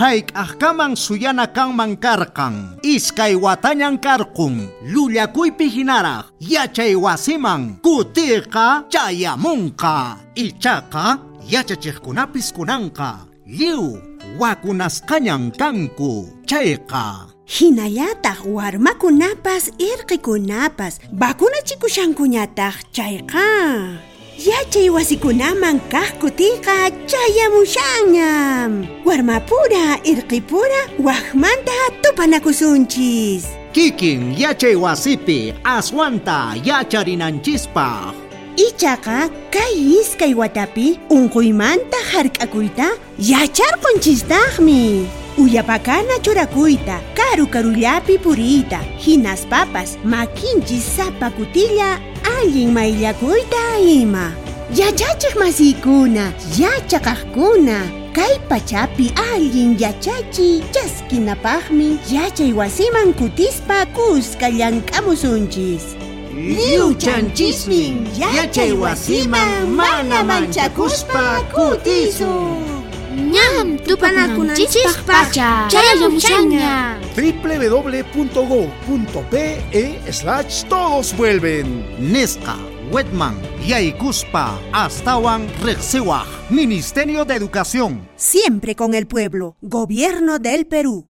haik ahkaman suyana kanman karkan iskay watañan karkun llullakuypi hinaraq yachay wasiman kutiqa chayamunqa ichaqa yachachiqkunapis kunanqa lliw wakunasqañan kanku chayqa Hinallataq warmakunapas irqikunapas vakunachikushankuñataq chayqa yachay wasikunaman kaq kutiqa chayamushanñam warmapura irqipura waqmanta tupanakusunchis kikin yachay wasipi aswanta yacharinanchispaq ichaqa kay iskay watapi unquymanta hark'akuyta yacharqunchistaqmi. Uyapakana churakuyta karu karullapi puriyta hinaspapas makinchis sapa kutilla allin maylakuyta ima. Yachachiq masiykuna yachaqaqkuna kay pachapi allin yachachiy chaskinapaqmi yachay wasiman kutispa kuska llank'amusunchis Liuchanchismin yachay wasiman mana manchakuspa kutisun ñam tupanakunanchispaqcha chayamushaña www.go.pe slash todos vuelven. Nesca, Wetman, Yaikuspa, Astawan, Rexiwaj, Ministerio de Educación. siempre con el pueblo. Gobierno del Perú